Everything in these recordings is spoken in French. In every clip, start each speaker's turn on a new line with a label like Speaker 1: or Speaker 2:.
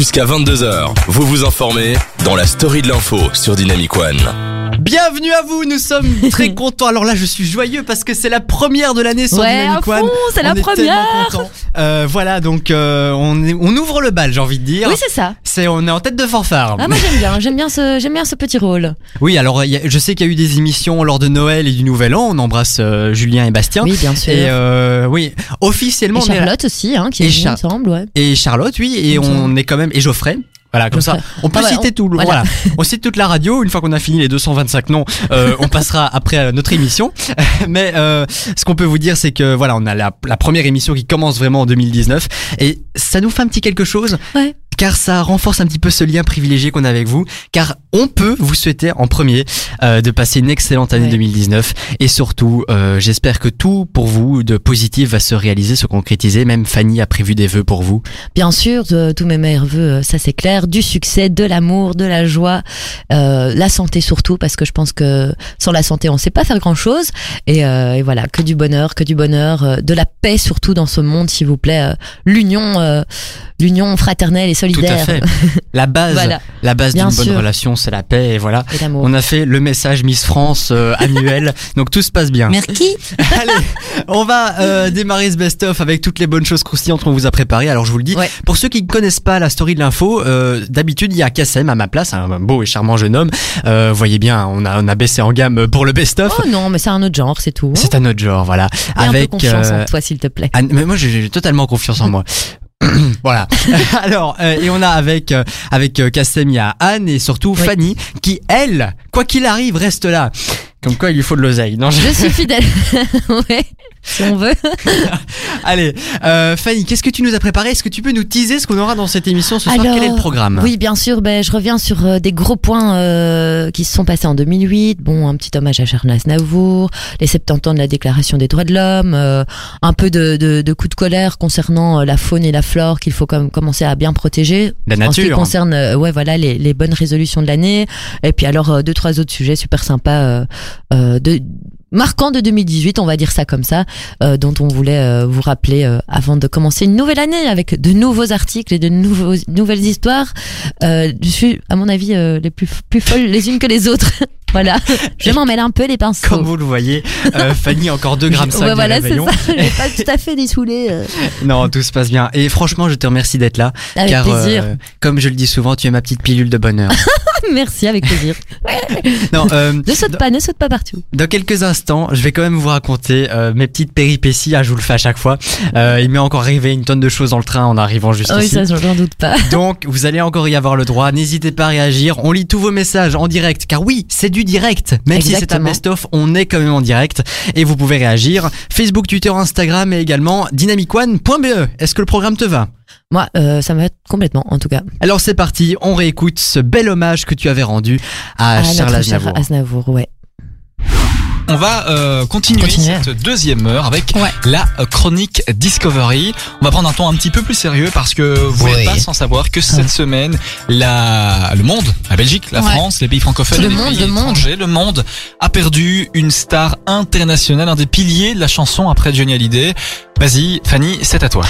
Speaker 1: Jusqu'à 22h, vous vous informez dans la story de l'info sur Dynamic One.
Speaker 2: Bienvenue à vous, nous sommes très contents. Alors là, je suis joyeux parce que c'est la première de l'année sur
Speaker 3: Ouais,
Speaker 2: Dynamic One.
Speaker 3: c'est la
Speaker 2: est
Speaker 3: première.
Speaker 2: Euh, voilà, donc euh, on, est- on ouvre le bal, j'ai envie de dire.
Speaker 3: Oui, c'est ça.
Speaker 2: C'est on est en tête de fanfare.
Speaker 3: Ah, moi j'aime bien, j'aime bien ce, j'aime bien ce petit rôle.
Speaker 2: Oui, alors il y a- je sais qu'il y a eu des émissions lors de Noël et du Nouvel An. On embrasse euh, Julien et Bastien.
Speaker 3: Oui, bien sûr.
Speaker 2: Et oui, officiellement
Speaker 3: Et
Speaker 2: on est-
Speaker 3: Charlotte aussi, hein, qui est venue,
Speaker 2: Char-
Speaker 3: il me semble, ouais.
Speaker 2: et Charlotte, oui, et on est quand même et Geoffrey. Voilà, comme ça, on peut
Speaker 3: Ah ouais,
Speaker 2: citer
Speaker 3: on-
Speaker 2: tout. voilà. on cite toute la radio. Une fois qu'on a fini les 225 noms, euh, on passera après à notre émission. Mais euh, ce qu'on peut vous dire, c'est que voilà, on a la, la première émission qui commence vraiment en 2019, et ça nous fait un petit quelque chose.
Speaker 3: Ouais.
Speaker 2: Car ça renforce un petit peu ce lien privilégié qu'on a avec vous. Car on peut vous souhaiter en premier euh, de passer une excellente année
Speaker 3: Ouais.
Speaker 2: 2019. Et surtout, euh, j'espère que tout pour vous de positif va se réaliser, se concrétiser. Même Fanny a prévu des vœux pour vous.
Speaker 3: Bien sûr, de- tous mes meilleurs voeux, euh, ça c'est clair. Du succès, de l'amour, de la joie, euh, la santé surtout, parce que je pense que sans la santé, on sait pas faire grand chose. Et, euh, et voilà, que du bonheur, que du bonheur, euh, de la paix surtout dans ce monde, s'il vous plaît. euh, l'union, euh, l'union fraternelle et
Speaker 2: Tout à fait. La base,
Speaker 3: Voilà,
Speaker 2: la base d'une bonne relation, c'est la paix. Et voilà.
Speaker 3: et.
Speaker 2: On a fait le message Miss France euh, annuel, donc tout se passe bien.
Speaker 3: Merci.
Speaker 2: Allez, on va euh, démarrer ce best-of avec toutes les bonnes choses croustillantes qu'on vous a préparées. Alors je vous le dis,
Speaker 3: Ouais.
Speaker 2: pour ceux qui ne connaissent pas la story de l'info, euh, d'habitude il y a Kassem à ma place, un beau et charmant jeune homme. Euh, voyez bien, on a, on a baissé en gamme pour le best-of.
Speaker 3: Oh non, mais c'est un autre genre, c'est tout. hein.
Speaker 2: C'est un autre genre, voilà.
Speaker 3: Aie un peu
Speaker 2: avec
Speaker 3: confiance
Speaker 2: euh,
Speaker 3: en toi, s'il te plaît.
Speaker 2: Mais moi j'ai totalement confiance en moi. voilà. Alors euh, et on a avec euh, avec euh, Kassem il y a Anne et surtout
Speaker 3: Oui.
Speaker 2: Fanny qui elle quoi qu'il arrive reste là. Comme quoi il lui faut de l'oseille. Non, je-
Speaker 3: Je suis fidèle. ouais, si on veut.
Speaker 2: Allez, euh, Fanny, qu'est-ce que tu nous as préparé? Est-ce que tu peux nous teaser ce qu'on aura dans cette émission ce soir?
Speaker 3: Alors,
Speaker 2: Quel est le programme?
Speaker 3: Oui, bien sûr. Ben, je reviens sur euh, des gros points euh, qui se sont passés en 2008. Bon, un petit hommage à Charles Aznavour, les 70 ans de la Déclaration des droits de l'homme, un peu de, de, de coups de colère concernant la faune et la flore qu'il faut commencer à bien protéger.
Speaker 2: La
Speaker 3: En ce qui
Speaker 2: nature.
Speaker 3: concerne, ouais, voilà, les, les bonnes résolutions de l'année. Et puis alors deux trois autres sujets super sympas, euh, euh, de marquants de 2018, on va dire ça comme ça, euh, dont on voulait vous rappeler avant de commencer une nouvelle année avec de nouveaux articles et de nouveaux, nouvelles histoires. Je suis, à mon avis, les plus plus folles les unes que les autres. voilà, je m'en mêle un peu les pinceaux.
Speaker 2: Comme vous le voyez, euh, Fanny encore 2 grammes 5
Speaker 3: ouais,
Speaker 2: de
Speaker 3: voilà, c'est ça. J'ai pas tout à fait dessoulé. euh,
Speaker 2: Non, tout se passe bien. Et franchement, je te remercie d'être là.
Speaker 3: avec
Speaker 2: car,
Speaker 3: plaisir.
Speaker 2: euh, comme je le dis souvent, tu es ma petite pilule de bonheur.
Speaker 3: Merci, avec plaisir.
Speaker 2: non, euh,
Speaker 3: Ne saute pas, ne saute pas partout.
Speaker 2: Dans quelques instants, je vais quand même vous raconter euh, mes petites péripéties. Ah, je vous le fais à chaque fois. Euh, il m'est encore arrivé une tonne de choses dans le train en arrivant juste
Speaker 3: Oh oui,
Speaker 2: ici.
Speaker 3: ça, j'en doute pas.
Speaker 2: Donc, vous allez encore y avoir le droit. N'hésitez pas à réagir. On lit tous vos messages en direct, car oui, c'est du direct. Même si c'est un best-of, on est quand même en direct. Et vous pouvez réagir. Facebook, Twitter, Instagram et également dynamicone.be. Est-ce que le programme te va?
Speaker 3: Moi, euh, ça me va complètement, en tout cas.
Speaker 2: Alors c'est parti, on réécoute ce bel hommage que tu avais rendu à Charles Aznavour.
Speaker 3: Aznavour, ouais.
Speaker 4: On va euh, continuer
Speaker 3: Continuer.
Speaker 4: cette deuxième heure avec
Speaker 3: Ouais.
Speaker 4: la euh, chronique Discovery. On va prendre un ton un petit peu plus sérieux parce que vous
Speaker 3: Oui.
Speaker 4: n'êtes pas sans savoir que cette semaine, la, le monde, la Belgique, la
Speaker 3: Ouais.
Speaker 4: France, les pays francophones,
Speaker 3: Le
Speaker 4: les
Speaker 3: monde,
Speaker 4: pays
Speaker 3: le monde.
Speaker 4: étrangers, le monde a perdu une star internationale, un des piliers de la chanson après Johnny Hallyday. Vas-y, Fanny, c'est à toi.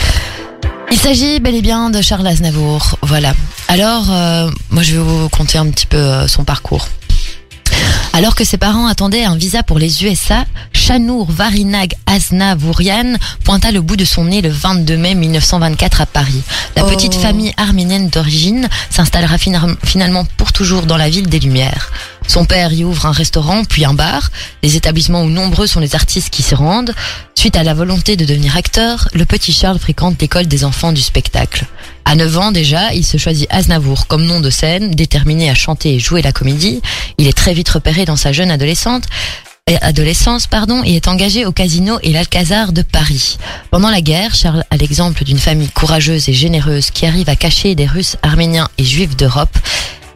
Speaker 3: Il s'agit bel et bien de Charles Aznavour, voilà. Alors, euh, moi je vais vous conter un petit peu son parcours. Alors que ses parents attendaient un visa pour les USA, Chanour Varinag Aznavourian pointa le bout de son nez le 22 mai 1924 à Paris. La
Speaker 2: Oh.
Speaker 3: petite famille arménienne d'origine s'installera fina- finalement pour toujours dans la ville des Lumières. Son père y ouvre un restaurant, puis un bar, des établissements où nombreux sont les artistes qui s'y rendent. Suite à la volonté de devenir acteur, le petit Charles fréquente l'école des enfants du spectacle. À 9 ans déjà, il se choisit Aznavour comme nom de scène, déterminé à chanter et jouer la comédie. Il est très vite repéré dans sa jeune adolescente et adolescence pardon, et est engagé au casino et l'Alcazar de Paris. Pendant la guerre, Charles a l'exemple d'une famille courageuse et généreuse qui arrive à cacher des Russes, Arméniens et Juifs d'Europe.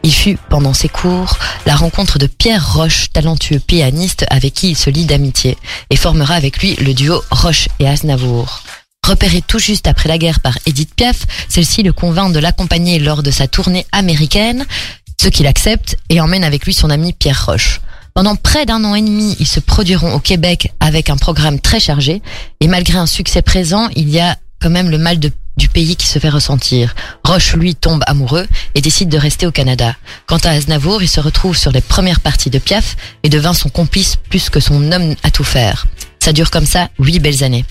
Speaker 3: Il fut, pendant ses cours, la rencontre de Pierre Roche, talentueux pianiste avec qui il se lie d'amitié, et formera avec lui le duo Roche et Aznavour. Repéré tout juste après la guerre par Edith Piaf, celle-ci le convainc de l'accompagner lors de sa tournée américaine, ce qu'il accepte et emmène avec lui son ami Pierre Roche. Pendant près d'un an et demi, ils se produiront au Québec avec un programme très chargé, et malgré un succès présent, il y a quand même le mal de pays qui se fait ressentir. Roche, lui, tombe amoureux et décide de rester au Canada. Quant à Aznavour, il se retrouve sur les premières parties de Piaf et devint son complice plus que son homme à tout faire. Ça dure comme ça huit belles années.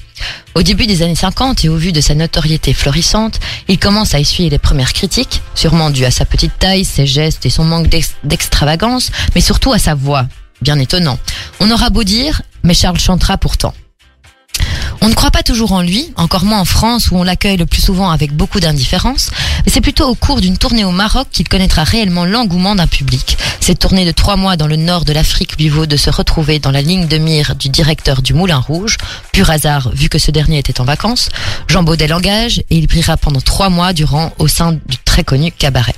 Speaker 3: Au début des années 50 et au vu de sa notoriété florissante, il commence à essuyer les premières critiques, sûrement dues à sa petite taille, ses gestes et son manque d'ex- d'extravagance, mais surtout à sa voix. Bien étonnant. On aura beau dire, mais Charles chantera pourtant. On ne croit pas toujours en lui, encore moins en France où on l'accueille le plus souvent avec beaucoup d'indifférence, mais c'est plutôt au cours d'une tournée au Maroc qu'il connaîtra réellement l'engouement d'un public. Cette tournée de trois mois dans le nord de l'Afrique lui vaut de se retrouver dans la ligne de mire du directeur du Moulin Rouge, pur hasard vu que ce dernier était en vacances. Jean Baudet l'engage et il brillera pendant trois mois durant au sein du très connu cabaret.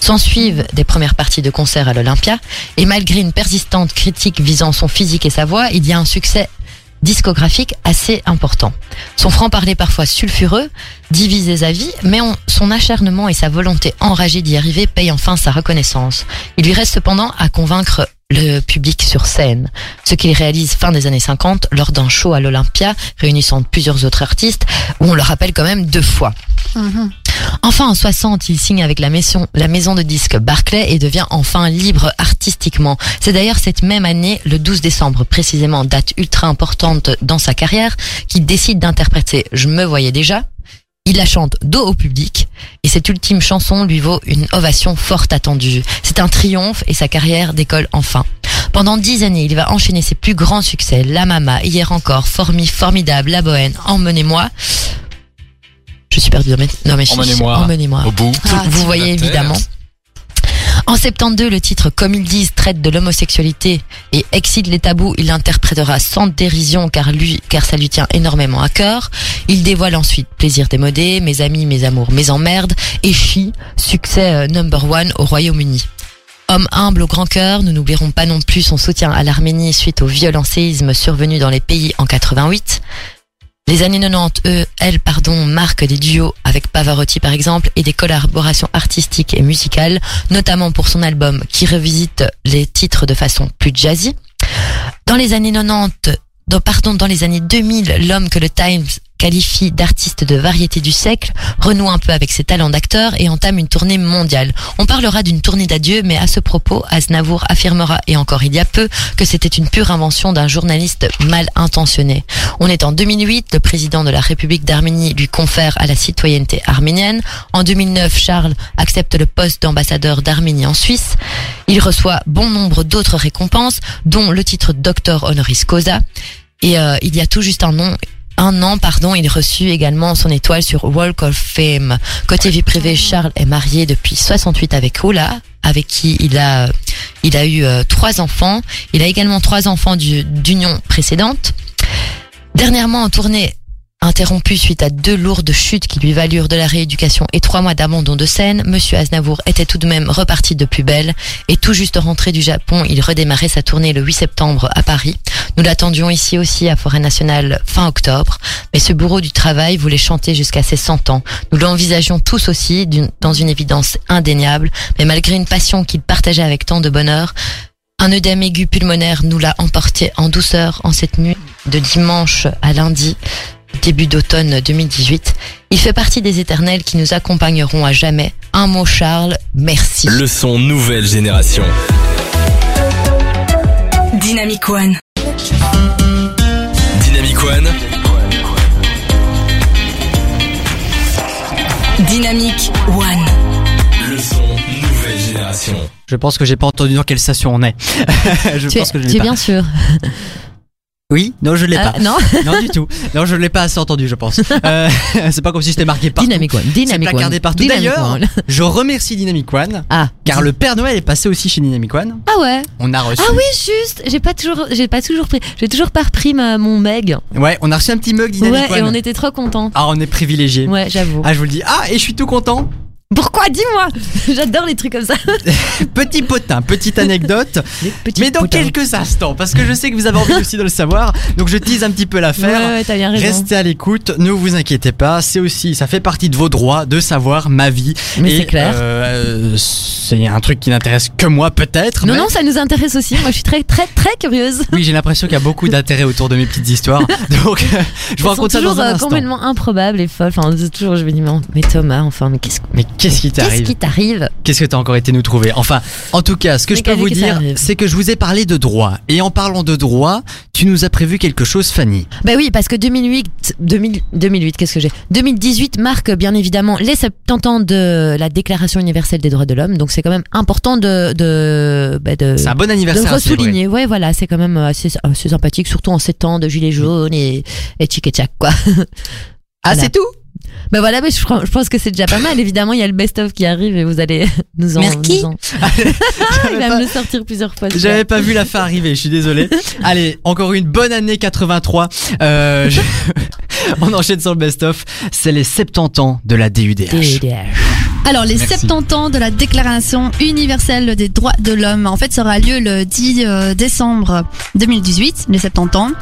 Speaker 3: S'en suivent des premières parties de concert à l'Olympia, et malgré une persistante critique visant son physique et sa voix, il y a un succès discographique assez important. Son franc-parler parfois sulfureux divise les avis, mais on- son acharnement et sa volonté enragée d'y arriver payent enfin sa reconnaissance. Il lui reste cependant à convaincre le public sur scène, ce qu'il réalise fin des années 50 lors d'un show à l'Olympia réunissant plusieurs autres artistes, où on le rappelle quand même deux fois. Enfin, en 60, il signe avec la maison, la maison de disques Barclay et devient enfin libre artistiquement. C'est d'ailleurs cette même année, le 12 décembre précisément, date ultra importante dans sa carrière, qu'il décide d'interpréter Je me voyais déjà. Il la chante dos au public et cette ultime chanson lui vaut une ovation forte attendue. C'est un triomphe et sa carrière décolle enfin. Pendant dix années, il va enchaîner ses plus grands succès, La Mama, Hier encore, Formi, Formidable, La Bohème, Emmenez-moi. Je suis perdu mes fiches.
Speaker 4: Emmenez-moi.
Speaker 3: Emmenez-moi.
Speaker 4: Au bout.
Speaker 3: Vous, vous voyez évidemment. En 72, le titre Comme ils disent traite de l'homosexualité et excite les tabous. Il l'interprétera sans dérision car lui, car ça lui tient énormément à cœur. Il dévoile ensuite Plaisir démodé, Mes amis, mes amours, mes emmerdes et Chi, succès euh, number one au Royaume-Uni. Homme humble au grand cœur, nous n'oublierons pas non plus son soutien à l'Arménie suite au violent séisme survenu dans les pays en 88. Les années 90, eux, elles, pardon, marquent des duos avec Pavarotti par exemple et des collaborations artistiques et musicales, notamment pour son album qui revisite les titres de façon plus jazzy. Dans les années 90, dans, pardon, dans les années 2000, l'homme que le Times qualifie d'artiste de variété du siècle, renoue un peu avec ses talents d'acteur et entame une tournée mondiale. On parlera d'une tournée d'adieu, mais à ce propos, Aznavour affirmera, et encore il y a peu, que c'était une pure invention d'un journaliste mal intentionné. On est en 2008, le président de la République d'Arménie lui confère à la citoyenneté arménienne. En 2009, Charles accepte le poste d'ambassadeur d'Arménie en Suisse. Il reçoit bon nombre d'autres récompenses, dont le titre docteur honoris causa. Et euh, il y a tout juste un nom. Un an, pardon, il reçut également son étoile sur Walk of Fame. Côté vie privée, Charles est marié depuis 68 avec Ola, avec qui il a, il a eu euh, trois enfants. Il a également trois enfants du- d'union précédente. Dernièrement en tournée, interrompu suite à deux lourdes chutes qui lui valurent de la rééducation et trois mois d'abandon de scène, Monsieur Aznavour était tout de même reparti de plus belle et tout juste rentré du Japon, il redémarrait sa tournée le 8 septembre à Paris. Nous l'attendions ici aussi à Forêt Nationale fin octobre, mais ce bourreau du travail voulait chanter jusqu'à ses 100 ans. Nous l'envisagions tous aussi dans une évidence indéniable, mais malgré une passion qu'il partageait avec tant de bonheur, un œdème aigu pulmonaire nous l'a emporté en douceur en cette nuit de dimanche à lundi, début d'automne 2018. Il fait partie des éternels qui nous accompagneront à jamais. Un mot Charles, merci.
Speaker 1: Le son nouvelle génération.
Speaker 5: Dynamic One.
Speaker 1: Dynamic One,
Speaker 5: Dynamic One.
Speaker 1: le son nouvelle génération.
Speaker 2: Je pense que j'ai pas entendu dans quelle station on est. je
Speaker 3: Tu es,
Speaker 2: pense que je
Speaker 3: tu es
Speaker 2: pas.
Speaker 3: bien sûr.
Speaker 2: Oui, non, je l'ai
Speaker 3: Ah,
Speaker 2: pas.
Speaker 3: non
Speaker 2: Non du tout. Non, je l'ai pas assez entendu, je pense. Euh, c'est pas comme si c'était marqué partout.
Speaker 3: Dynamic One. Dynamic One.
Speaker 2: partout. D'ailleurs,
Speaker 3: One.
Speaker 2: je remercie Dynamic One
Speaker 3: Ah.
Speaker 2: car le Père Noël est passé aussi chez Dynamic One.
Speaker 3: Ah ouais.
Speaker 2: On a reçu.
Speaker 3: Ah oui, juste. J'ai pas toujours, j'ai pas toujours pris, j'ai toujours pas repris ma, mon meg.
Speaker 2: Ouais, on a reçu un petit mug Dynamic
Speaker 3: Ouais, et
Speaker 2: One.
Speaker 3: on était trop contents.
Speaker 2: Ah, on est privilégiés.
Speaker 3: Ouais, j'avoue.
Speaker 2: Ah, je vous le dis. Ah, et je suis tout content
Speaker 3: Pourquoi Dis-moi J'adore les trucs comme ça.
Speaker 2: Petit potin, petite anecdote. Mais dans
Speaker 3: potins.
Speaker 2: quelques instants, parce que je sais que vous avez envie aussi de le savoir, donc je tease un petit peu l'affaire.
Speaker 3: Ouais, ouais, t'as bien raison.
Speaker 2: Restez à l'écoute, ne vous inquiétez pas, c'est aussi, ça fait partie de vos droits de savoir ma vie.
Speaker 3: Mais c'est clair.
Speaker 2: euh, c'est un truc qui n'intéresse que moi peut-être.
Speaker 3: Non,
Speaker 2: mais-
Speaker 3: non, ça nous intéresse aussi. Moi, je suis très, très, très curieuse.
Speaker 2: Oui, j'ai l'impression qu'il y a beaucoup d'intérêt autour de mes petites histoires. Donc, euh, je vous
Speaker 3: Elles sont
Speaker 2: raconte ça
Speaker 3: toujours
Speaker 2: dans un
Speaker 3: euh,
Speaker 2: instant.
Speaker 3: complètement improbables et folles. Enfin, c'est toujours, je me dis, mais, mais Thomas, enfin, mais qu'est-ce
Speaker 2: Mais qu'est-ce qui
Speaker 3: qu'est-ce
Speaker 2: t'arrive
Speaker 3: qui t'arrive
Speaker 2: Qu'est-ce que t'as encore été nous trouver Enfin, en tout cas, ce que
Speaker 3: Mais
Speaker 2: je peux
Speaker 3: qu'est-ce
Speaker 2: vous
Speaker 3: que
Speaker 2: dire, c'est que je vous ai parlé de droit. Et en parlant de droit, tu nous as prévu quelque chose, Fanny.
Speaker 3: Bah oui, parce que 2008, 2000, 2008, qu'est-ce que j'ai 2018 marque bien évidemment les 70 ans de la Déclaration universelle des droits de l'homme. Donc c'est quand même important de de bah, de,
Speaker 2: C'est un bon
Speaker 3: de
Speaker 2: anniversaire. célébrer.
Speaker 3: ressouligner. Ouais, voilà, c'est quand même assez, assez sympathique, surtout en ces temps de gilets jaunes et et tchic et tchac quoi.
Speaker 2: Ah,
Speaker 3: Voilà.
Speaker 2: c'est tout
Speaker 3: Bah voilà, mais je, pense que c'est déjà pas mal. Évidemment, il y a le best-of qui arrive et vous allez nous en.
Speaker 5: Merci.
Speaker 3: nous en- Il va
Speaker 2: pas-
Speaker 3: me le sortir plusieurs fois.
Speaker 2: J'avais pas vu la fin arriver, je suis désolé. Allez, encore une bonne année 83. Euh, je- On enchaîne sur le best-of. C'est les 70 ans de la DUDH.
Speaker 3: DDH.
Speaker 6: Alors, les
Speaker 4: Merci.
Speaker 6: 70 ans de la Déclaration universelle des droits de l'homme, en fait, ça aura lieu le 10 euh, décembre 2018, les 70 ans.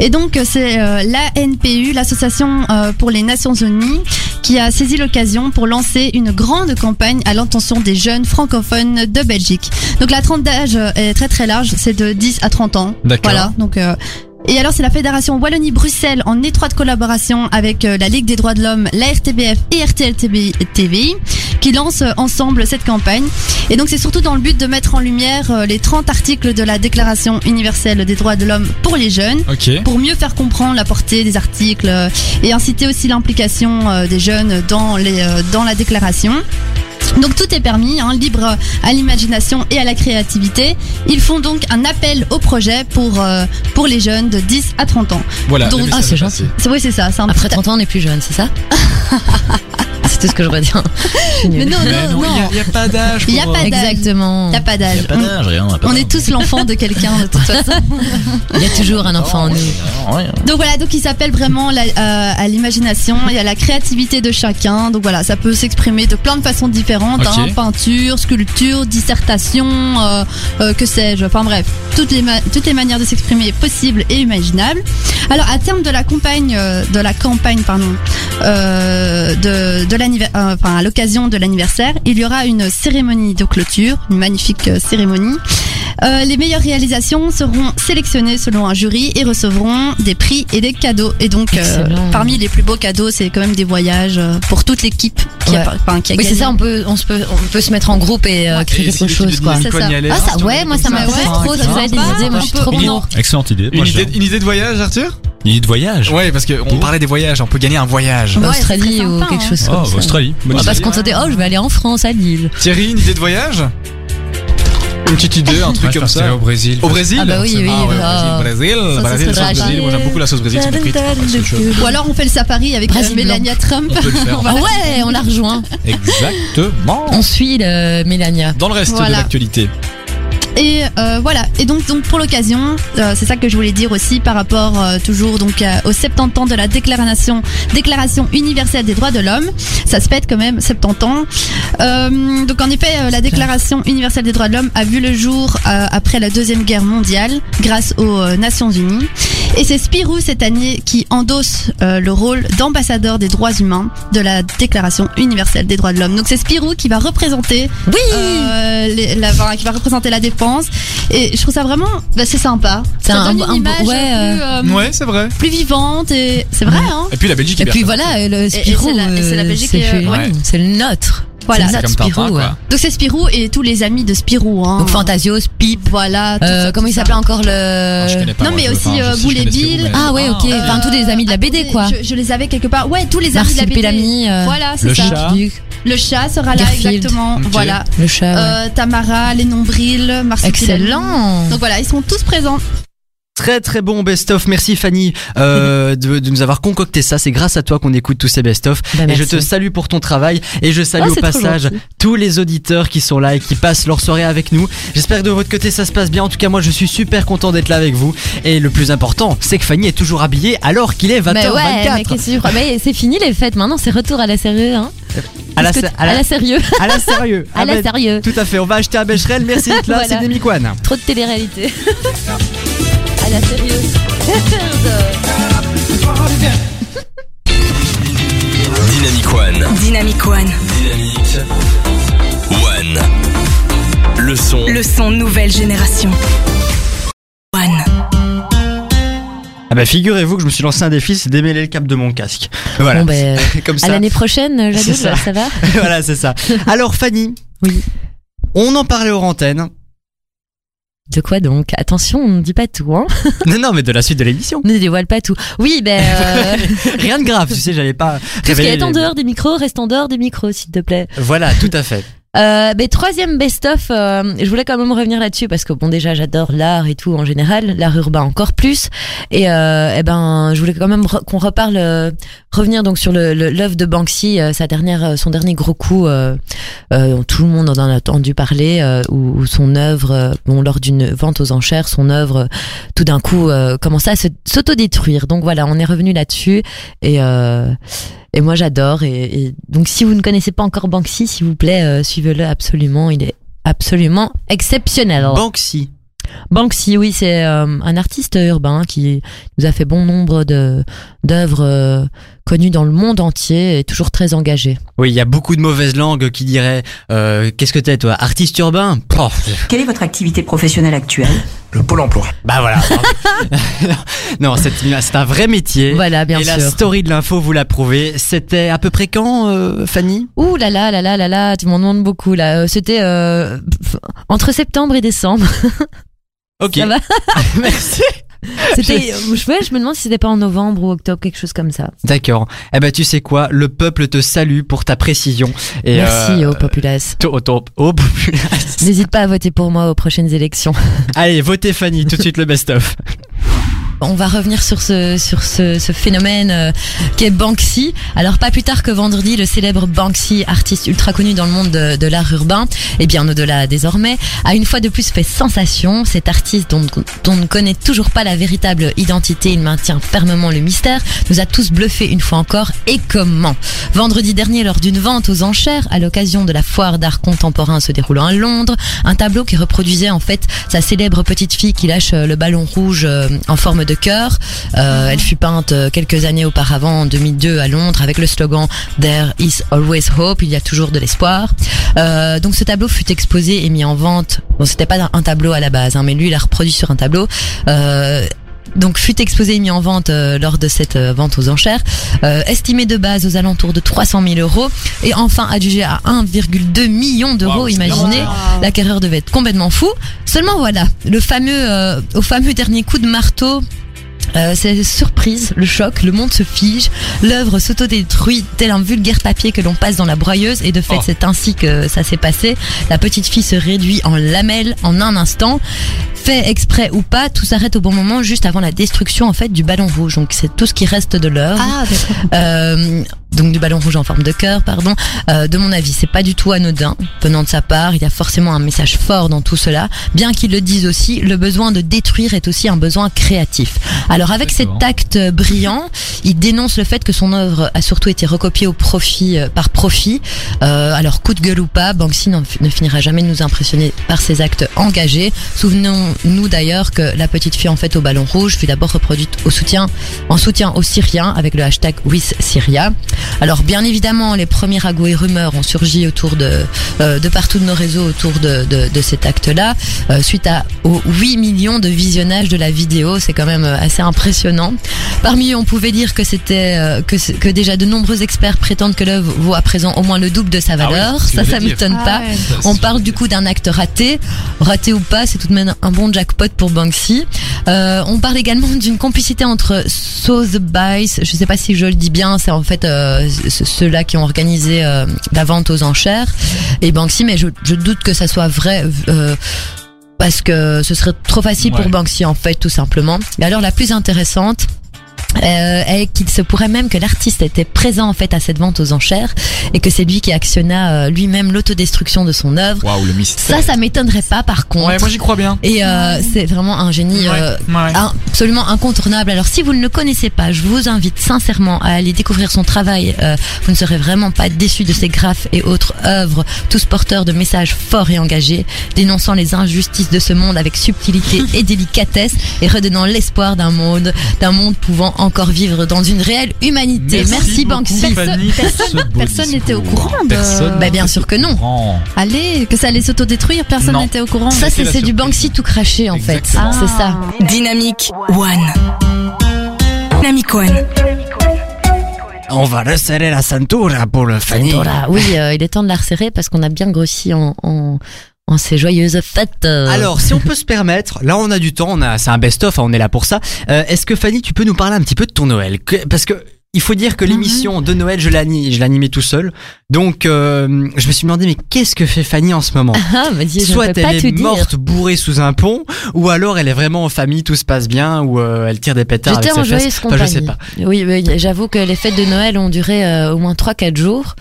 Speaker 6: Et donc, c'est euh, l'ANPU, l'Association euh, pour les Nations Unies, qui a saisi l'occasion pour lancer une grande campagne à l'intention des jeunes francophones de Belgique. Donc, la tranche d'âge est très très large, c'est de 10 à 30 ans.
Speaker 4: D'accord.
Speaker 6: Voilà, donc... euh, et alors, c'est la Fédération Wallonie-Bruxelles en étroite collaboration avec euh, la Ligue des droits de l'homme, la RTBF et RTL TVI qui lancent euh, ensemble cette campagne. Et donc, c'est surtout dans le but de mettre en lumière euh, les 30 articles de la Déclaration universelle des droits de l'homme pour les jeunes,
Speaker 4: Ok.
Speaker 6: pour mieux faire comprendre la portée des articles et inciter aussi l'implication des jeunes dans, les, dans la déclaration. Donc tout est permis, hein, libre à l'imagination et à la créativité. Ils font donc un appel au projet pour, euh, pour les jeunes de 10 à 30 ans.
Speaker 4: Voilà.
Speaker 6: Donc-
Speaker 3: Ah, c'est.
Speaker 6: C'est oui, c'est ça. C'est un
Speaker 3: Après
Speaker 6: petit-
Speaker 3: 30 ans, on est plus jeune, c'est ça? C'est tout ce que je retiens.
Speaker 6: Mais non,
Speaker 4: Mais
Speaker 6: non,
Speaker 4: non, il n'y a, pas d'âge.
Speaker 6: Il y a
Speaker 4: pour,
Speaker 6: pas
Speaker 4: euh,
Speaker 6: d'âge.
Speaker 3: Exactement.
Speaker 6: Il y a pas d'âge.
Speaker 7: Pas d'âge, rien. pas
Speaker 6: On
Speaker 7: d'âge.
Speaker 6: est tous l'enfant de quelqu'un de toute façon.
Speaker 3: Il y a toujours un enfant en nous.
Speaker 6: Donc voilà, donc il s'appelle vraiment la- euh, à l'imagination et à la créativité de chacun. Donc voilà, ça peut s'exprimer de plein de façons différentes, hein, peinture, sculpture, dissertation, euh, euh, que sais-je. Enfin bref, toutes les ma- toutes les manières de s'exprimer possibles et imaginables. Alors à terme de la campagne, euh, de la campagne pardon, euh, de de l'anniver- euh, enfin à l'occasion de l'anniversaire, il y aura une cérémonie de clôture, une magnifique euh, cérémonie. Euh, les meilleures réalisations seront sélectionnées selon un jury et recevront des prix et des cadeaux. Et donc, euh, parmi les plus beaux cadeaux, c'est quand même des voyages euh, pour toute l'équipe qui, a,
Speaker 3: Ouais.
Speaker 6: enfin, qui a
Speaker 3: Oui, c'est ça, on peut, on, se peut, on peut se mettre en groupe et euh, créer quelque chose, quoi.
Speaker 6: Ça.
Speaker 3: Ah,
Speaker 4: hein,
Speaker 3: ça,
Speaker 4: vois,
Speaker 3: moi, ça m'intéresse
Speaker 6: ouais,
Speaker 3: trop,
Speaker 6: ça
Speaker 3: des idées.
Speaker 7: Excellente idée.
Speaker 4: Une idée de voyage, Arthur?
Speaker 7: Une idée de voyage.
Speaker 4: Ouais, parce qu'on parlait des voyages, on peut gagner un voyage.
Speaker 6: Ouais,
Speaker 3: Australie ou
Speaker 6: sympa,
Speaker 3: quelque
Speaker 6: hein.
Speaker 3: chose
Speaker 7: Oh,
Speaker 3: comme ça.
Speaker 7: Australie.
Speaker 3: Ah,
Speaker 7: idée.
Speaker 3: parce qu'on se dit, oh, je vais aller en France, à Lille.
Speaker 4: Thierry, une idée de voyage Une petite idée, un truc comme ça.
Speaker 7: au Brésil.
Speaker 4: Au Brésil
Speaker 3: Ah bah oui, oui,
Speaker 4: Ah ouais,
Speaker 3: bah.
Speaker 4: Brésil, Brésil,
Speaker 3: Ça,
Speaker 4: Brésil, sauce Brésil. Moi j'aime beaucoup la sauce Brésil, c'est frites. Ah.
Speaker 6: Ou alors on fait le safari avec euh,
Speaker 3: Brésil blanc.
Speaker 6: Melania Trump.
Speaker 7: On peut le faire.
Speaker 3: Ah ouais, on la rejoint.
Speaker 7: Exactement.
Speaker 3: On suit le Mélania.
Speaker 4: Dans le reste
Speaker 6: Voilà.
Speaker 4: de l'actualité.
Speaker 6: Et euh, voilà. Et donc, donc pour l'occasion, euh, c'est ça que je voulais dire aussi par rapport euh, toujours donc à- aux 70 ans de la Déclaration Déclaration universelle des droits de l'homme. Ça se fête quand même 70 ans. Euh, donc en effet, euh, la Déclaration universelle des droits de l'homme a vu le jour euh, après la deuxième guerre mondiale grâce aux euh, Nations Unies. Et c'est Spirou cette année qui endosse euh, le rôle d'ambassadeur des droits humains de la Déclaration universelle des droits de l'homme. Donc c'est Spirou qui va représenter
Speaker 3: Oui
Speaker 6: euh, les- la, qui va représenter la défense. Et je trouve ça vraiment, bah, c'est sympa.
Speaker 3: C'est
Speaker 6: ça
Speaker 3: un-
Speaker 6: donne
Speaker 3: un
Speaker 6: une image
Speaker 3: ouais,
Speaker 6: plus, euh,
Speaker 4: Ouais, c'est vrai.
Speaker 6: plus vivante et c'est vrai. Hein
Speaker 4: Et puis la Belgique
Speaker 3: Et puis voilà, le
Speaker 6: et
Speaker 3: Spirou,
Speaker 6: c'est la- et c'est la
Speaker 3: euh,
Speaker 6: Belgique
Speaker 3: c'est
Speaker 6: euh,
Speaker 3: fait-
Speaker 4: ouais.
Speaker 3: c'est le nôtre.
Speaker 6: Voilà.
Speaker 3: C'est
Speaker 4: comme
Speaker 3: Spirou.
Speaker 4: Tintin,
Speaker 3: ouais.
Speaker 4: quoi.
Speaker 6: Donc c'est Spirou et tous les amis de Spirou. Hein.
Speaker 3: Donc Fantasios, Pipe.
Speaker 6: voilà. tout
Speaker 3: Euh,
Speaker 6: ça,
Speaker 3: comment
Speaker 6: tout
Speaker 3: il
Speaker 6: ça.
Speaker 3: s'appelait encore
Speaker 7: Ah, je
Speaker 3: le.
Speaker 7: connais pas,
Speaker 6: non,
Speaker 7: moi,
Speaker 6: mais
Speaker 7: je-
Speaker 6: aussi,
Speaker 7: enfin, je
Speaker 6: euh,
Speaker 7: sais, je
Speaker 6: Boule et
Speaker 7: connais
Speaker 6: Bill.
Speaker 7: Mais-
Speaker 3: Ah ouais, ok. Enfin, tous les amis de la BD, quoi.
Speaker 6: Je, je les avais quelque part. Ouais, tous les amis de la
Speaker 3: Marcel
Speaker 6: BD.
Speaker 3: Euh,
Speaker 6: Voilà, c'est
Speaker 7: le
Speaker 6: ça.
Speaker 7: chat.
Speaker 3: Duc,
Speaker 6: Le chat sera là
Speaker 3: Garfield.
Speaker 6: exactement.
Speaker 4: Ok.
Speaker 6: Voilà.
Speaker 3: Le chat. ouais.
Speaker 6: Euh, Tamara, les nombrils, Marcel.
Speaker 3: Excellent.
Speaker 6: Donc voilà, ils seront tous présents.
Speaker 2: Très très bon best-of. Merci Fanny euh, de, de nous avoir concocté ça. C'est grâce à toi qu'on écoute tous ces best-of.
Speaker 3: Bah,
Speaker 2: et je te salue pour ton travail. Et je salue
Speaker 3: Ah,
Speaker 2: au passage tous les auditeurs qui sont là et qui passent leur soirée avec nous. J'espère que de votre côté ça se passe bien. En tout cas, moi je suis super content d'être là avec vous. Et le plus important, c'est que Fanny est toujours habillée alors qu'il est 20h24.
Speaker 3: Mais ouais, mais c'est fini les fêtes maintenant, c'est retour à la sérieux. Hein.
Speaker 2: À la,
Speaker 3: Est-ce que
Speaker 2: sé-
Speaker 3: tu-
Speaker 2: à la-
Speaker 3: à la sérieux.
Speaker 2: à la sérieux.
Speaker 3: À
Speaker 2: Ah
Speaker 3: la
Speaker 2: ben,
Speaker 3: sérieux.
Speaker 2: Tout à fait, on va acheter un Becherel. Merci d'être là,
Speaker 3: Voilà.
Speaker 2: c'est One.
Speaker 3: Trop de télé-réalité. à la sérieux.
Speaker 1: Dynamic One.
Speaker 5: Dynamic One.
Speaker 1: Dynamic One. Le son.
Speaker 5: Le son nouvelle génération. One.
Speaker 2: Ah bah figurez-vous que je me suis lancé un défi, c'est démêler le câble de mon casque. Voilà.
Speaker 3: Bon, ben,
Speaker 2: Comme
Speaker 3: à
Speaker 2: ça.
Speaker 3: l'année prochaine,
Speaker 2: C'est ça.
Speaker 3: ça. va
Speaker 2: voilà, c'est ça. Alors Fanny.
Speaker 3: Oui.
Speaker 2: On en parlait aux antennes.
Speaker 3: De quoi donc? Attention, on ne dit pas tout, hein
Speaker 2: Non, non, mais de la suite de l'émission.
Speaker 3: On ne dévoile pas tout. Oui, ben, euh,
Speaker 2: Rien de grave, tu sais, j'allais pas
Speaker 3: tout ce qui est en dehors des micros reste en dehors des micros, s'il te plaît.
Speaker 2: Voilà, tout à fait.
Speaker 3: Euh, ben, troisième best-of, euh, je voulais quand même revenir là-dessus parce que bon déjà j'adore l'art et tout en général, l'art urbain encore plus. Et euh, eh ben je voulais quand même qu'on reparle, euh, revenir donc sur le l'œuvre de Banksy, euh, sa dernière, euh, son dernier gros coup. Dont tout le monde en a entendu parler, où, où son œuvre, bon lors d'une vente aux enchères, son œuvre tout d'un coup commençait à s'autodétruire. Donc voilà, on est revenu là-dessus et et moi j'adore. Et, et donc si vous ne connaissez pas encore Banksy, s'il vous plaît, euh, suivez-le absolument. Il est absolument exceptionnel.
Speaker 2: Banksy.
Speaker 3: Banksy, oui, c'est euh, un artiste urbain qui nous a fait bon nombre de d'œuvres euh, connues dans le monde entier et toujours très engagé.
Speaker 2: Oui, il y a beaucoup de mauvaises langues qui diraient euh, Qu'est-ce que t'es, toi Artiste urbain? Pof.
Speaker 8: Quelle est votre activité professionnelle actuelle?
Speaker 9: Le Pôle emploi.
Speaker 2: Bah voilà. non, c'est c'est un vrai métier.
Speaker 3: Voilà, bien
Speaker 2: Et
Speaker 3: sûr.
Speaker 2: la story de l'info, vous la prouvez. C'était à peu près quand, euh, Fanny?
Speaker 3: Ouh là là là là là là, tu m'en demandes beaucoup là. Euh, C'était euh, entre septembre et décembre.
Speaker 2: Ok.
Speaker 3: Ça va?
Speaker 2: Merci.
Speaker 3: C'était, je, ouais, je me demande si c'était pas en novembre ou octobre, quelque chose comme ça.
Speaker 2: D'accord. Eh ben, tu sais quoi? Le peuple te salue pour ta précision. Et,
Speaker 3: Merci
Speaker 2: euh,
Speaker 3: aux populaces.
Speaker 2: Au, au, au populace.
Speaker 3: N'hésite pas à voter pour moi aux prochaines élections.
Speaker 2: Allez, votez Fanny, tout de suite le best-of.
Speaker 3: On va revenir sur ce sur ce, phénomène euh, qui est Banksy. Alors pas plus tard que vendredi, le célèbre Banksy, artiste ultra connu dans le monde de, de l'art urbain, et bien au-delà désormais, a une fois de plus fait sensation. Cet artiste dont, dont on ne connaît toujours pas la véritable identité, il maintient fermement le mystère, nous a tous bluffés une fois encore. Et comment? Vendredi dernier, lors d'une vente aux enchères, à l'occasion de la foire d'art contemporain se déroulant à Londres, un tableau qui reproduisait en fait sa célèbre petite fille qui lâche euh, le ballon rouge euh, en forme de cœur. Euh, elle fut peinte euh, quelques années auparavant, en 2002, à Londres, avec le slogan There is always hope, il y a toujours de l'espoir. Euh, donc ce tableau fut exposé et mis en vente. Bon, c'était pas un tableau à la base, hein, mais lui, il a reproduit sur un tableau. Donc fut exposé et mis en vente euh, lors de cette euh, vente aux enchères, euh, estimé de base aux alentours de 300 000 euros et enfin adjugé à 1,2 million d'euros. Imaginez, l'acquéreur devait être complètement fou. Seulement voilà, le fameux, euh, au fameux dernier coup de marteau. Euh, c'est surprise, le choc, le monde se fige, l'œuvre s'autodétruit tel un vulgaire papier que l'on passe dans la broyeuse et de fait
Speaker 4: Oh.
Speaker 3: c'est ainsi que ça s'est passé. La petite fille se réduit en lamelles en un instant. Fait exprès ou pas, tout s'arrête au bon moment juste avant la destruction en fait du ballon rouge. Donc c'est tout ce qui reste de l'œuvre.
Speaker 6: Ah.
Speaker 3: Euh, donc du ballon rouge en forme de cœur, pardon. Euh, de mon avis, c'est pas du tout anodin venant de sa part. Il y a forcément un message fort dans tout cela. Bien qu'il le dise aussi, le besoin de détruire est aussi un besoin créatif. Alors avec cet acte brillant, il dénonce le fait que son œuvre a surtout été recopiée au profit, euh, par profit. Euh, alors coup de gueule ou pas, Banksy ne finira jamais de nous impressionner par ses actes engagés. Souvenons-nous d'ailleurs que la petite fille en fait au ballon rouge fut d'abord reproduite au soutien, en soutien aux Syriens avec le hashtag WithSyria. Alors bien évidemment, les premiers ragots et rumeurs ont surgi autour de euh, de partout de nos réseaux autour de, de, de cet acte-là, euh, suite à aux 8 millions de visionnages de la vidéo, c'est quand même euh, assez impressionnant. Parmi eux, on pouvait dire que c'était euh, que, c'est- que déjà de nombreux experts prétendent que l'œuvre vaut à présent au moins le double de sa
Speaker 4: Ah oui,
Speaker 3: valeur.
Speaker 4: tu
Speaker 3: ça, ça m'étonne
Speaker 6: Ah
Speaker 3: pas.
Speaker 6: ouais.
Speaker 3: On parle du coup d'un acte raté, raté ou pas, c'est tout de même un bon jackpot pour Banksy. Euh, on parle également d'une complicité entre Sotheby's, je sais pas si je le dis bien, c'est en fait euh, ceux-là qui ont organisé euh, la vente aux enchères et Banksy, mais je, je doute que ça soit vrai. euh, parce que ce serait trop facile
Speaker 4: Ouais.
Speaker 3: pour Banksy en fait tout simplement. Et alors la plus intéressante, Euh, et qu'il se pourrait même que l'artiste était présent en fait à cette vente aux enchères et que c'est lui qui actionna euh, lui-même l'autodestruction de son œuvre.
Speaker 4: Waouh, le mystère.
Speaker 3: Ça, ça m'étonnerait pas par contre.
Speaker 4: Ouais, moi j'y crois bien.
Speaker 3: Et euh, c'est vraiment un génie
Speaker 4: Ouais,
Speaker 3: euh,
Speaker 4: ouais.
Speaker 3: absolument incontournable. Alors si vous ne le connaissez pas, je vous invite sincèrement à aller découvrir son travail. Euh, vous ne serez vraiment pas déçus de ses graphes et autres œuvres, tous porteurs de messages forts et engagés, dénonçant les injustices de ce monde avec subtilité et délicatesse et redonnant l'espoir d'un monde, d'un monde pouvant encore vivre dans une réelle humanité. Merci, Banksy.
Speaker 6: Personne n'était au courant de-
Speaker 4: Personne
Speaker 3: Bah, bien sûr que non.
Speaker 6: Allez, que ça allait s'autodétruire, personne n'était au courant.
Speaker 3: Ça, c'est du. Banksy tout craché en fait. C'est ça.
Speaker 5: Dynamique One. Dynamique One.
Speaker 2: On va resserrer la ceinture pour le Fanny.
Speaker 3: Voilà. Oui, euh, il est temps de la resserrer parce qu'on a bien grossi en, en, en ces joyeuses fêtes. euh.
Speaker 2: Alors, si on peut se permettre, là on a du temps, on a, c'est un best-of, hein, on est là pour ça. Euh, Est-ce que Fanny, tu peux nous parler un petit peu de ton Noël? Que- Parce que il faut dire que l'émission de Noël, je l'ani- je l'animais tout seul. Donc, euh, je me suis demandé, mais qu'est-ce que fait Fanny en ce moment?
Speaker 3: Ah, dis, je
Speaker 2: Soit elle est
Speaker 3: dire.
Speaker 2: morte bourrée sous un pont, ou alors elle est vraiment en famille, tout se passe bien, ou euh, elle tire des pétards avec
Speaker 3: J'étais en
Speaker 2: ses fesses.
Speaker 3: joyeuse
Speaker 2: Enfin, je sais pas.
Speaker 3: Oui, oui, j'avoue que les fêtes de Noël ont duré euh, au moins 3-4 jours.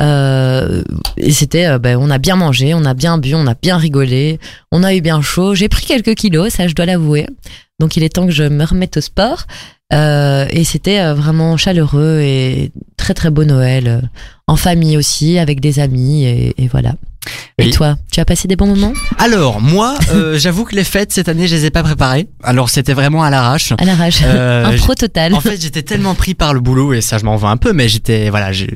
Speaker 3: Euh, et c'était, euh, ben, on a bien mangé, on a bien bu, on a bien rigolé, on a eu bien chaud. J'ai pris quelques kilos, ça je dois l'avouer. Donc il est temps que je me remette au sport. Euh, et c'était euh, vraiment chaleureux et très très beau Noël. euh, en famille aussi, avec des amis et, et voilà. Et
Speaker 2: Oui.
Speaker 3: toi, tu as passé des bons moments
Speaker 2: Alors, moi, euh, j'avoue que les fêtes cette année, je les ai pas préparées. Alors, c'était vraiment à l'arrache.
Speaker 3: à l'arrache
Speaker 2: Euh,
Speaker 3: Un pro total.
Speaker 2: En fait, j'étais tellement pris par le boulot et ça, je m'en veux un peu, mais j'étais, voilà, j'ai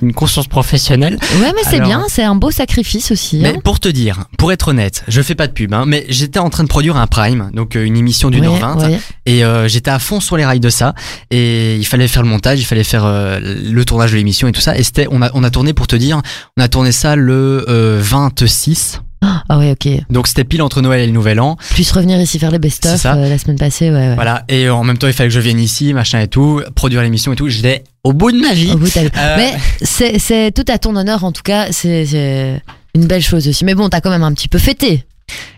Speaker 2: une conscience professionnelle.
Speaker 3: Ouais, mais c'est bien, c'est un beau sacrifice aussi.
Speaker 2: Mais
Speaker 3: hein.
Speaker 2: pour te dire, pour être honnête, je fais pas de pub, hein, mais j'étais en train de produire un prime, donc euh, une émission d'une heure vingt, et euh, j'étais à fond sur les rails de ça, et il fallait faire le montage, il fallait faire euh, le tournage de l'émission et tout ça, et c'était, on a, on a tourné pour te dire, on a tourné ça le euh, 26,
Speaker 3: Ah ouais, ok.
Speaker 2: donc c'était pile entre Noël et le Nouvel An,
Speaker 3: Plus revenir ici faire les best-of euh, la semaine passée, ouais. ouais.
Speaker 2: voilà, et en même temps, il fallait que je vienne ici, machin et tout, produire l'émission et tout, j'étais au bout de ma vie.
Speaker 3: Au bout, t'as-
Speaker 2: Euh,
Speaker 3: Mais c'est c'est tout à ton honneur, en tout cas, c'est une belle chose aussi. Mais bon, t'as quand même un petit peu fêté,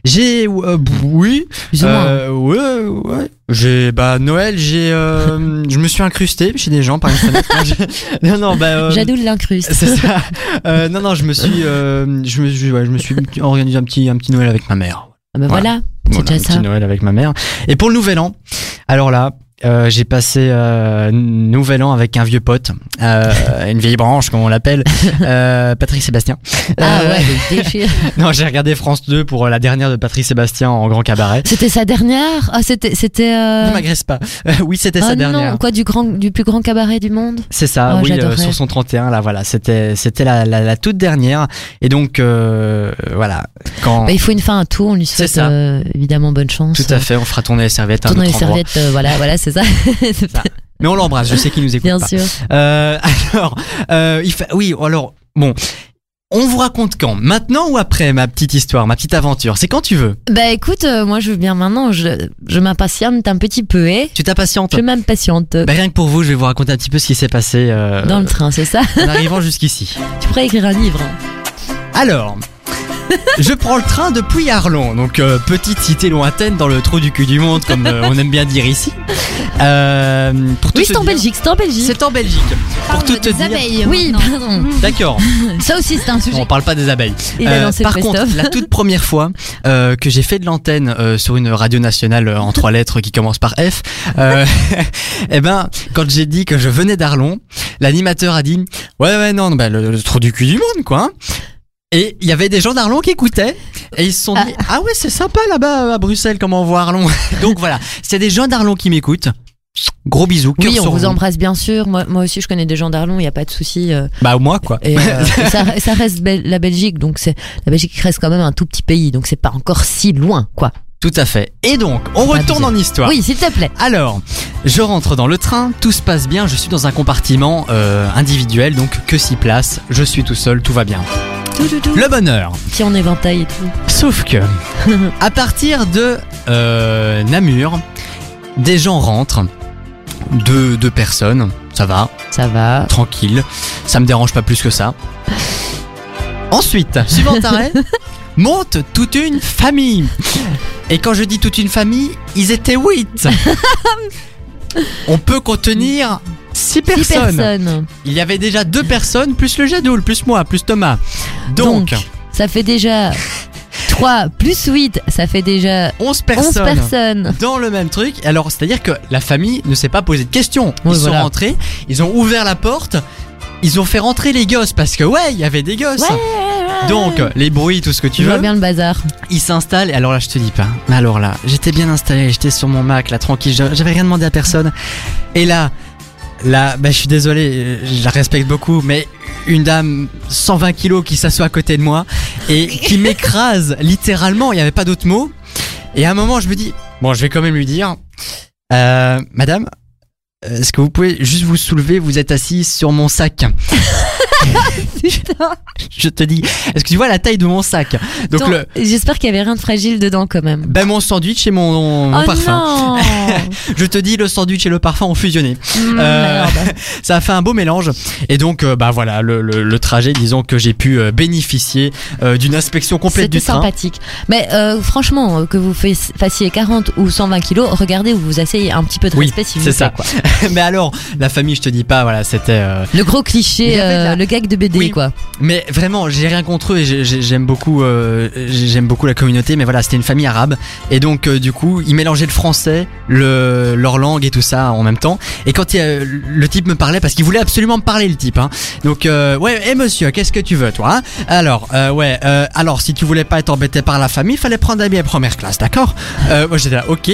Speaker 2: J'ai, euh, oui. Euh, ouais, ouais. J'ai, bah, Noël, j'ai, euh, je me suis incrusté chez des gens par une fenêtre. Non, non, bah, euh,
Speaker 3: Jadoul l'incruste.
Speaker 2: c'est ça. Euh, non, non, je me suis, je me suis, ouais, je me suis organisé un petit, un petit Noël avec ma mère.
Speaker 3: Ah ben
Speaker 2: Voilà.
Speaker 3: voilà, c'est
Speaker 2: Voilà, un
Speaker 3: déjà
Speaker 2: petit
Speaker 3: ça.
Speaker 2: Noël avec ma mère. Et pour le Nouvel An, alors là, euh, j'ai passé euh, Nouvel An avec un vieux pote, euh, une vieille branche comme on l'appelle, euh, Patrick Sébastien.
Speaker 3: Ah
Speaker 2: Euh,
Speaker 3: ouais, déchire.
Speaker 2: Non, j'ai regardé France 2 pour la dernière de Patrick Sébastien en grand cabaret.
Speaker 3: C'était sa dernière? Ah, c'était. c'était euh...
Speaker 2: Ne m'agresse pas. Euh, oui, c'était
Speaker 3: ah
Speaker 2: sa dernière.
Speaker 3: non, quoi, du, grand, du plus grand cabaret du monde?
Speaker 2: C'est ça,
Speaker 3: Oh,
Speaker 2: oui, euh, sur son 31, là, voilà, c'était, c'était la, la, la toute dernière. Et donc, euh, voilà, quand.
Speaker 3: Bah, Il faut une fin à tout, on lui souhaite euh, évidemment bonne chance.
Speaker 2: Tout à fait, on fera tourner les serviettes à un
Speaker 3: Tourner les
Speaker 2: autre endroit.
Speaker 3: serviettes, euh, voilà, voilà, c'est ça.
Speaker 2: Mais on l'embrasse, je sais qu'il nous écoute
Speaker 3: Bien
Speaker 2: pas.
Speaker 3: sûr.
Speaker 2: Euh, alors, euh, il fait, oui, alors, bon. On vous raconte quand? Maintenant ou après ma petite histoire, ma petite aventure? C'est quand tu veux.
Speaker 3: Bah écoute, euh, moi je veux bien maintenant, je, je m'impatiente un petit peu, eh
Speaker 2: Tu t'impatientes?
Speaker 3: Je m'impatiente.
Speaker 2: Bah, Rien que pour vous, je vais vous raconter un petit peu ce qui s'est passé
Speaker 3: Dans le train, c'est ça?
Speaker 2: en arrivant jusqu'ici.
Speaker 3: Tu pourrais écrire un livre.
Speaker 2: Alors, je prends le train depuis Arlon, donc euh, petite cité lointaine dans le trou du cul du monde, comme euh, on aime bien dire ici. Euh, pour tout
Speaker 3: Oui, c'est en Belgique, c'est en Belgique.
Speaker 2: C'est en Belgique. Pour tout te
Speaker 6: des
Speaker 2: dire.
Speaker 6: abeilles.
Speaker 3: Oui, pardon.
Speaker 2: D'accord.
Speaker 3: Ça aussi, c'est un sujet.
Speaker 2: On parle pas des abeilles.
Speaker 3: Il a
Speaker 2: Euh,
Speaker 3: lancé
Speaker 2: par
Speaker 3: le
Speaker 2: contre,
Speaker 3: best-of.
Speaker 2: la toute première fois euh, que j'ai fait de l'antenne euh, sur une radio nationale euh, en trois lettres qui commence par F, euh, eh ben, quand j'ai dit que je venais d'Arlon, l'animateur a dit ouais ouais non, bah, le, le trou du cul du monde quoi. hein. Et il y avait des gens d'Arlon qui écoutaient et ils se sont dit ah ouais c'est sympa là-bas à Bruxelles comment on voit Arlon. Donc voilà, c'est des gens d'Arlon qui m'écoutent. Gros bisous.
Speaker 3: Oui, on vous embrasse bien sûr. Moi, moi aussi, je connais des gens d'Arlon, il n'y a pas de souci. euh,
Speaker 2: Bah moi quoi.
Speaker 3: Et, euh, et ça, ça reste la Belgique, donc c'est la Belgique reste quand même un tout petit pays, donc c'est pas encore si loin, quoi.
Speaker 2: Tout à fait. Et donc on retourne en histoire.
Speaker 3: Oui, s'il te plaît.
Speaker 2: Alors, je rentre dans le train, tout se passe bien, je suis dans un compartiment euh, individuel, donc que 6 places, je suis tout seul, tout va bien. Le bonheur.
Speaker 3: Petit en éventail et tout.
Speaker 2: Sauf que, à partir de euh, Namur, des gens rentrent, deux, deux personnes, ça va,
Speaker 3: Ça va.
Speaker 2: tranquille, ça me dérange pas plus que ça. Ensuite, suivant arrêt, monte toute une famille. Et quand je dis toute une famille, ils étaient huit. on peut contenir six
Speaker 3: Six
Speaker 2: personnes.
Speaker 3: personnes.
Speaker 2: Il y avait déjà deux personnes, plus le Jadoul, plus moi, plus Thomas. Donc,
Speaker 3: ça fait déjà 3 plus 8, ça fait déjà
Speaker 2: 11
Speaker 3: 11
Speaker 2: personnes. Dans le même truc. Alors, c'est-à-dire que la famille ne s'est pas posé de questions. Ils
Speaker 3: Oui,
Speaker 2: sont
Speaker 3: voilà.
Speaker 2: rentrés, ils ont ouvert la porte, ils ont fait rentrer les gosses parce que, ouais, il y avait des gosses. Donc, les bruits, tout ce que tu
Speaker 3: vois
Speaker 2: veux.
Speaker 3: bien le bazar.
Speaker 2: Il s'installe et alors là je te dis pas. Mais alors là, j'étais bien installé, j'étais sur mon Mac là tranquille, je- j'avais rien demandé à personne. Et là, là, bah je suis désolé, euh, je la respecte beaucoup, mais une dame 120 kilos qui s'assoit à côté de moi et qui m'écrase littéralement, il n'y avait pas d'autre mot. Et à un moment je me dis, bon je vais quand même lui dire, euh, Madame, est-ce que vous pouvez juste vous soulever, vous êtes assise sur mon sac?
Speaker 3: Putain.
Speaker 2: Je te dis, est-ce que tu vois la taille de mon sac Donc le,
Speaker 3: J'espère qu'il y avait rien de fragile dedans quand même.
Speaker 2: ben mon sandwich et mon, mon
Speaker 3: oh
Speaker 2: parfum.
Speaker 3: non
Speaker 2: Je te dis, le sandwich et le parfum ont fusionné.
Speaker 3: Mmh,
Speaker 2: Euh,
Speaker 3: merde.
Speaker 2: Ça a fait un beau mélange. Et donc, euh, bah voilà, le, le- le trajet, disons que j'ai pu euh, bénéficier euh, d'une inspection complète
Speaker 3: C'était
Speaker 2: du train.
Speaker 3: sympathique. Mais euh, franchement, euh, que vous fais- fassiez 40 ou 120 kilos, regardez où vous asseyez un petit peu de
Speaker 2: Oui,
Speaker 3: respect si vous
Speaker 2: c'est ça.
Speaker 3: quoi.
Speaker 2: Mais alors, la famille, je te dis pas, voilà, c'était. euh,
Speaker 3: Le gros cliché, euh, le de BD
Speaker 2: Oui.
Speaker 3: quoi.
Speaker 2: Mais vraiment, j'ai rien contre eux et j'ai- j'ai- j'aime beaucoup, euh, j'aime beaucoup la communauté. Mais voilà, c'était une famille arabe et donc euh, du coup, ils mélangeaient le français, le, leur langue et tout ça en même temps. Et quand il a- le type me parlait, parce qu'il voulait absolument me parler, le type. Hein. Donc euh, ouais, et monsieur, qu'est-ce que tu veux, toi hein? Alors euh, ouais, euh, alors si tu voulais pas être embêté par la famille, fallait prendre un billet première classe, d'accord? Euh, Moi j'étais là, ok.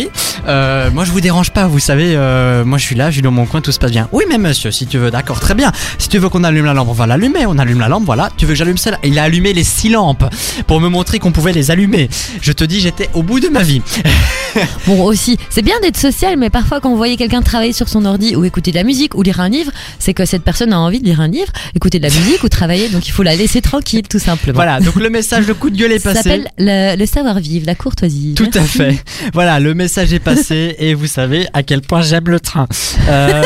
Speaker 2: Euh, moi je vous dérange pas, vous savez. euh, moi je suis là, je suis dans mon coin, tout se passe bien. Oui, mais monsieur, si tu veux, d'accord, très bien. Si tu veux qu'on allume la lampe, on va l'allumer. On allume la lampe, voilà. Tu veux que j'allume celle-là? Il a allumé les six lampes pour me montrer qu'on pouvait les allumer. Je te dis, j'étais au bout de ma vie.
Speaker 3: Bon aussi, c'est bien d'être social, mais parfois quand vous voyez quelqu'un travailler sur son ordi ou écouter de la musique ou lire un livre, c'est que cette personne a envie de lire un livre, écouter de la musique ou travailler, donc il faut la laisser tranquille tout simplement.
Speaker 2: Voilà, donc le message, le coup de gueule est
Speaker 3: Ça
Speaker 2: passé.
Speaker 3: s'appelle le, le savoir-vivre, la courtoisie.
Speaker 2: Tout à fait. Voilà, le message est passé et vous savez à quel point j'aime le train. Euh,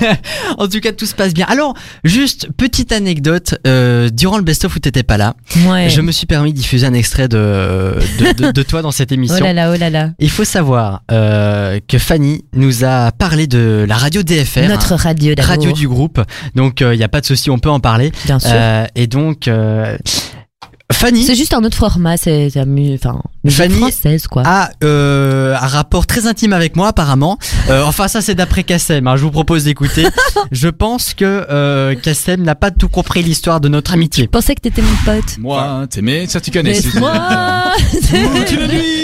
Speaker 2: en tout cas, tout se passe bien. Alors, juste petite anecdote. euh, durant le best-of où t'étais pas là,
Speaker 3: Ouais.
Speaker 2: je me suis permis de diffuser un extrait de, de, de- de toi dans cette émission.
Speaker 3: Oh là là, oh là là.
Speaker 2: Il faut savoir euh, que Fanny nous a parlé de la radio DFR.
Speaker 3: Notre radio.
Speaker 2: Radio du groupe, donc il n'y a pas de souci, on peut en parler.
Speaker 3: Bien sûr.
Speaker 2: Euh, et donc, euh, Fanny
Speaker 3: C'est juste un autre format, c'est enfin,
Speaker 2: Fanny
Speaker 3: française quoi.
Speaker 2: a euh, un rapport très intime avec moi apparemment. Euh, enfin ça c'est d'après Kassem, hein, je vous propose d'écouter. je pense que euh, Kassem n'a pas tout compris l'histoire de notre amitié.
Speaker 3: Je pensais que t'étais mon pote.
Speaker 4: Moi, t'aimais, ça tu connais. la nuit.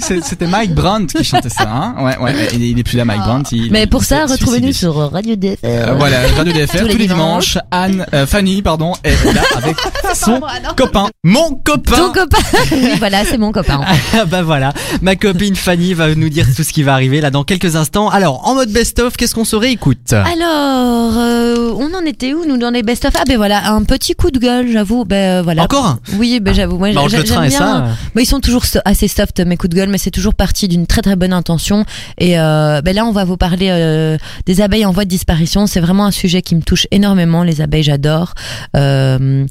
Speaker 4: C'était Mike Brandt qui chantait ça, hein Ouais, ouais, il, il est plus là, Mike Brandt. il-
Speaker 3: Mais pour
Speaker 4: il
Speaker 3: ça, retrouvez-nous sur Radio DFR.
Speaker 4: Euh, voilà, Radio DFR, tous,
Speaker 3: Tous les dimanches.
Speaker 4: dimanches. Anne, euh, Fanny, pardon, est là avec son copain.
Speaker 2: Mon copain
Speaker 3: Ton copain. oui, voilà, c'est mon copain.
Speaker 2: Ah bah voilà, ma copine Fanny va nous dire tout ce qui va arriver là dans quelques instants. Alors, en mode best-of, qu'est-ce qu'on se réécoute?
Speaker 3: Alors, euh, on en était où nous dans les best of Ah ben voilà, un petit coup de gueule, j'avoue. Ben voilà.
Speaker 2: Encore? Un
Speaker 3: Oui, ben j'avoue. Moi,
Speaker 2: Bah,
Speaker 3: j'aime bien.
Speaker 2: ça.
Speaker 3: Bah, ils sont toujours assez soft mes coups de gueule, mais c'est toujours parti d'une très très bonne intention. Et euh, ben là, on va vous parler euh, des abeilles en voie de disparition. C'est vraiment un sujet qui me touche énormément. Les abeilles, j'adore. Euh,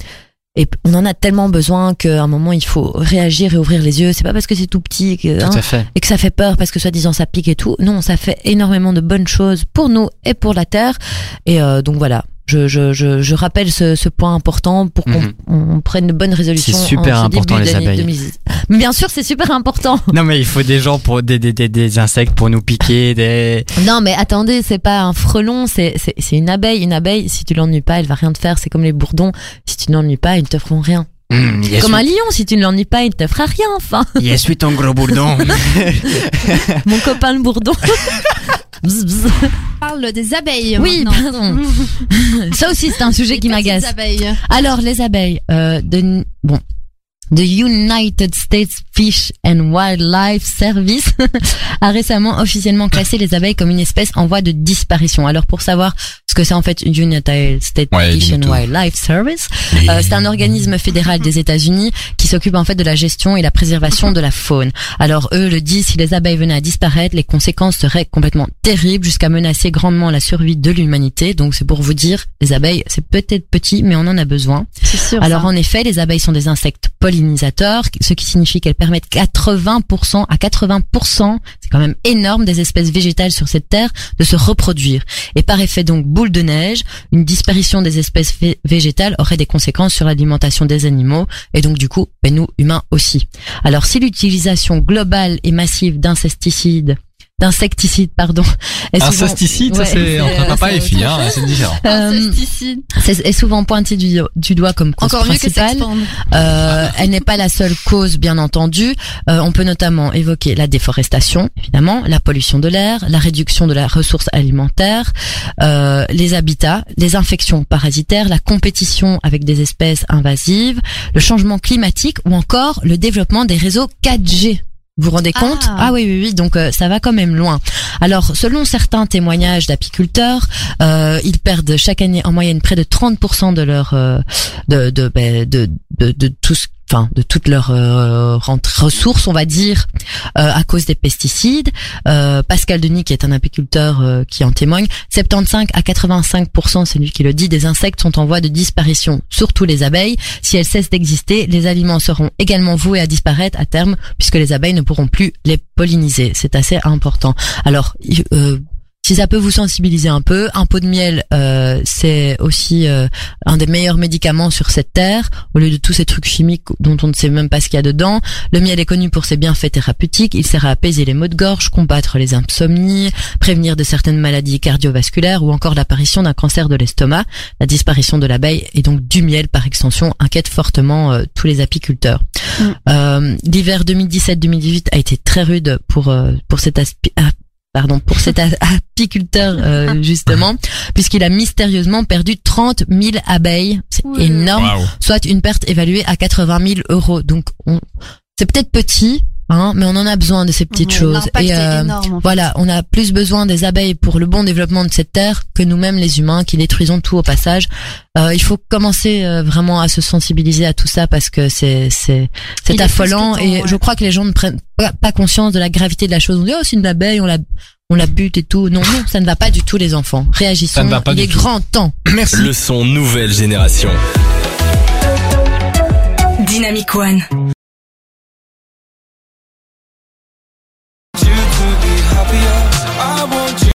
Speaker 3: et on en a tellement besoin qu'à un moment il faut réagir et ouvrir les yeux. C'est pas parce que c'est tout petit que, hein,
Speaker 2: Tout à fait.
Speaker 3: et que ça fait peur parce que soi-disant ça pique et tout. Non, ça fait énormément de bonnes choses pour nous et pour la Terre. Et donc voilà, je, je, je, je rappelle ce, ce point important pour qu'on
Speaker 2: Mhm.
Speaker 3: prenne de bonnes résolutions.
Speaker 2: C'est super
Speaker 3: en ce
Speaker 2: important, les abeilles.
Speaker 3: 2010. Mais bien sûr, c'est super important.
Speaker 2: Non mais il faut des gens pour des, des, des, des insectes pour nous piquer, des...
Speaker 3: Non, mais attendez, c'est pas un frelon, c'est une abeille. Une abeille, si tu l'ennuies pas, elle va rien te faire. C'est comme les bourdons. Si tu n'ennuies pas, ils ne te feront rien.
Speaker 2: Mmh,
Speaker 3: Comme un lion, si tu ne l'ennuies pas, il ne te fera rien. Enfin,
Speaker 2: yes, oui, ton gros bourdon.
Speaker 3: mon copain le bourdon. Bzz, bzz.
Speaker 6: On parle des abeilles.
Speaker 3: Oui,
Speaker 6: maintenant.
Speaker 3: pardon. Ça aussi, c'est un sujet
Speaker 6: Les
Speaker 3: qui m'agace.
Speaker 6: abeilles.
Speaker 3: Alors, les abeilles, euh, de, bon, The United States Fish and Wildlife Service a récemment officiellement classé les abeilles comme une espèce en voie de disparition. Alors, pour savoir ce que c'est en fait United States
Speaker 4: Ouais,
Speaker 3: Fish and
Speaker 4: tout.
Speaker 3: Wildlife Service, euh, c'est un organisme fédéral des États-Unis qui s'occupe en fait de la gestion et la préservation de la faune. Alors eux le disent, si les abeilles venaient à disparaître, les conséquences seraient complètement terribles jusqu'à menacer grandement la survie de l'humanité. Donc c'est pour vous dire, les abeilles, c'est peut-être petit, mais on en a besoin.
Speaker 6: C'est sûr.
Speaker 3: Alors
Speaker 6: ça.
Speaker 3: en effet, les abeilles sont des insectes pollinisateurs, ce qui signifie qu'elles permettent 80% à 80%, c'est quand même énorme, des espèces végétales sur cette terre de se reproduire. Et par effet donc boule de neige, une disparition des espèces vé- végétales aurait des conséquences sur l'alimentation des animaux et donc du coup, ben, nous humains aussi. Alors si l'utilisation globale et massive d'insecticides d'insecticides, pardon. est souvent-
Speaker 4: Incesticide, ça
Speaker 3: Ouais,
Speaker 4: c'est entre
Speaker 3: euh,
Speaker 4: papa
Speaker 3: c'est
Speaker 4: et fille, hein, c'est différent.
Speaker 3: Euh,
Speaker 6: Insecticide.
Speaker 3: c'est est souvent pointé du, du doigt comme cause
Speaker 6: Encore mieux que
Speaker 3: principale.
Speaker 6: s'expandre.
Speaker 3: Euh, elle n'est pas la seule cause, bien entendu. Euh, on peut notamment évoquer la déforestation, évidemment, la pollution de l'air, la réduction de la ressource alimentaire, euh, les habitats, les infections parasitaires, la compétition avec des espèces invasives, le changement climatique ou encore le développement des réseaux 4G. Vous vous rendez
Speaker 6: Ah.
Speaker 3: compte Ah oui, oui, oui. Donc euh, ça va quand même loin. Alors, selon certains témoignages d'apiculteurs, euh, ils perdent chaque année en moyenne près de 30% de leur euh, de de, ben, de de de tout ce enfin de toutes leurs euh, ressources, on va dire, euh, à cause des pesticides. Euh, Pascal Denis, qui est un apiculteur euh, qui en témoigne, 75 à 85%, c'est lui qui le dit, des insectes sont en voie de disparition, surtout les abeilles. Si elles cessent d'exister, les aliments seront également voués à disparaître à terme, puisque les abeilles ne pourront plus les polliniser. C'est assez important. Alors, euh, si ça peut vous sensibiliser un peu, un pot de miel, euh, c'est aussi euh, un des meilleurs médicaments sur cette terre, au lieu de tous ces trucs chimiques dont on ne sait même pas ce qu'il y a dedans. Le miel est connu pour ses bienfaits thérapeutiques, il sert à apaiser les maux de gorge, combattre les insomnies, prévenir de certaines maladies cardiovasculaires ou encore l'apparition d'un cancer de l'estomac. La disparition de l'abeille et donc du miel par extension inquiète fortement euh, tous les apiculteurs.
Speaker 6: Mm.
Speaker 3: Euh, L'hiver 2017-2018 a été très rude pour euh, pour cet aspi- pardon pour cet apiculteur euh, justement puisqu'il a mystérieusement perdu 30 000 abeilles. C'est
Speaker 6: Oui.
Speaker 3: énorme soit une perte évaluée à 80 000 euros. Donc, on, c'est peut-être petit, hein, mais on en a besoin de ces petites choses. Et euh,
Speaker 6: énorme. en fait.
Speaker 3: voilà, on a plus besoin des abeilles pour le bon développement de cette terre que nous-mêmes les humains qui détruisons tout au passage. Euh, il faut commencer euh, vraiment à se sensibiliser à tout ça parce que c'est c'est c'est affolant
Speaker 6: temps,
Speaker 3: et
Speaker 6: ouais.
Speaker 3: je crois que les gens ne prennent pas, pas conscience de la gravité de la chose. On dit oh c'est une abeille, on la on la bute et tout. Non non, ça ne va pas du tout les enfants. Réagissons.
Speaker 4: Ça ne va pas
Speaker 3: il
Speaker 4: du
Speaker 3: est
Speaker 4: tout.
Speaker 3: grand temps.
Speaker 4: Merci.
Speaker 1: Le son nouvelle génération.
Speaker 5: Dynamic One.